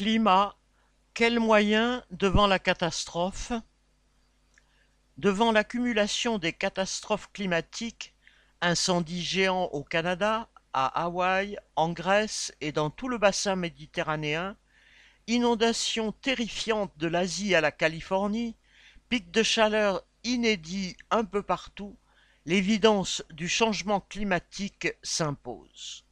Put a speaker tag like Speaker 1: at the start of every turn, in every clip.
Speaker 1: Climat, quels moyens devant la catastrophe? Devant l'accumulation des catastrophes climatiques, incendies géants au Canada, à Hawaï, en Grèce et dans tout le bassin méditerranéen, inondations terrifiantes de l'Asie à la Californie, pics de chaleur inédits un peu partout, l'évidence du changement climatique s'impose.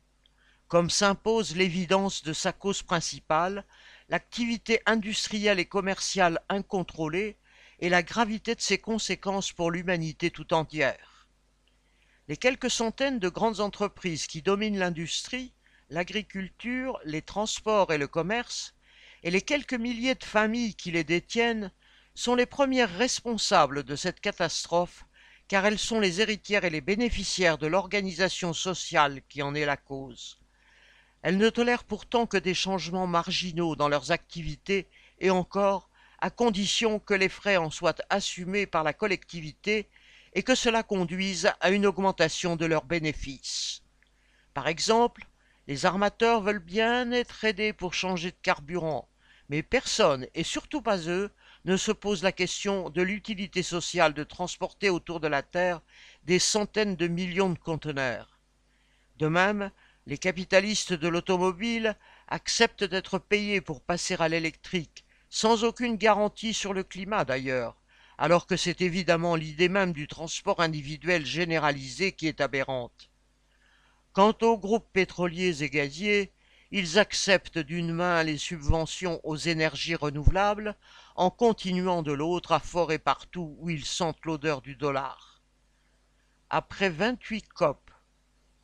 Speaker 1: Comme s'impose l'évidence de sa cause principale, l'activité industrielle et commerciale incontrôlée et la gravité de ses conséquences pour l'humanité tout entière. Les quelques centaines de grandes entreprises qui dominent l'industrie, l'agriculture, les transports et le commerce, et les quelques milliers de familles qui les détiennent, sont les premières responsables de cette catastrophe, car elles sont les héritières et les bénéficiaires de l'organisation sociale qui en est la cause. Elles ne tolèrent pourtant que des changements marginaux dans leurs activités et encore à condition que les frais en soient assumés par la collectivité et que cela conduise à une augmentation de leurs bénéfices. Par exemple, les armateurs veulent bien être aidés pour changer de carburant, mais personne, et surtout pas eux, ne se pose la question de l'utilité sociale de transporter autour de la Terre des centaines de millions de conteneurs. De même, les capitalistes de l'automobile acceptent d'être payés pour passer à l'électrique, sans aucune garantie sur le climat d'ailleurs, alors que c'est évidemment l'idée même du transport individuel généralisé qui est aberrante. Quant aux groupes pétroliers et gaziers, ils acceptent d'une main les subventions aux énergies renouvelables, en continuant de l'autre à forer partout où ils sentent l'odeur du dollar. Après vingt-huit COP,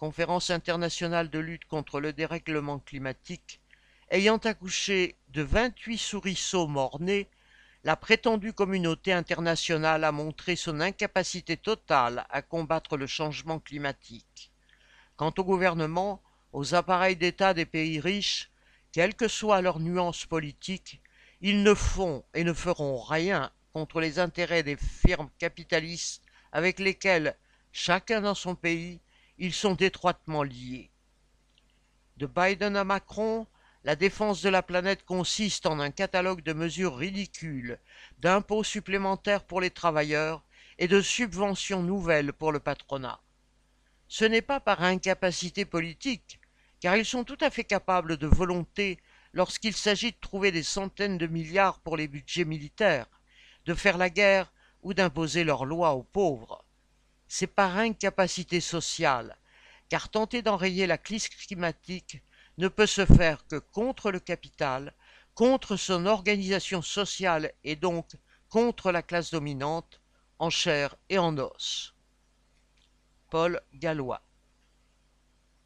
Speaker 1: conférence internationale de lutte contre le dérèglement climatique, ayant accouché de vingt-huit souriceaux morts-nés, la prétendue communauté internationale a montré son incapacité totale à combattre le changement climatique. Quant au gouvernement, aux appareils d'État des pays riches, quelle que soit leur nuance politique, ils ne font et ne feront rien contre les intérêts des firmes capitalistes avec lesquelles, chacun dans son pays, ils sont étroitement liés. De Biden à Macron, la défense de la planète consiste en un catalogue de mesures ridicules, d'impôts supplémentaires pour les travailleurs et de subventions nouvelles pour le patronat. Ce n'est pas par incapacité politique, car ils sont tout à fait capables de volonté lorsqu'il s'agit de trouver des centaines de milliards pour les budgets militaires, de faire la guerre ou d'imposer leurs lois aux pauvres c'est par incapacité sociale, car tenter d'enrayer la crise climatique ne peut se faire que contre le capital, contre son organisation sociale et donc contre la classe dominante, en chair et en os. Paul Gallois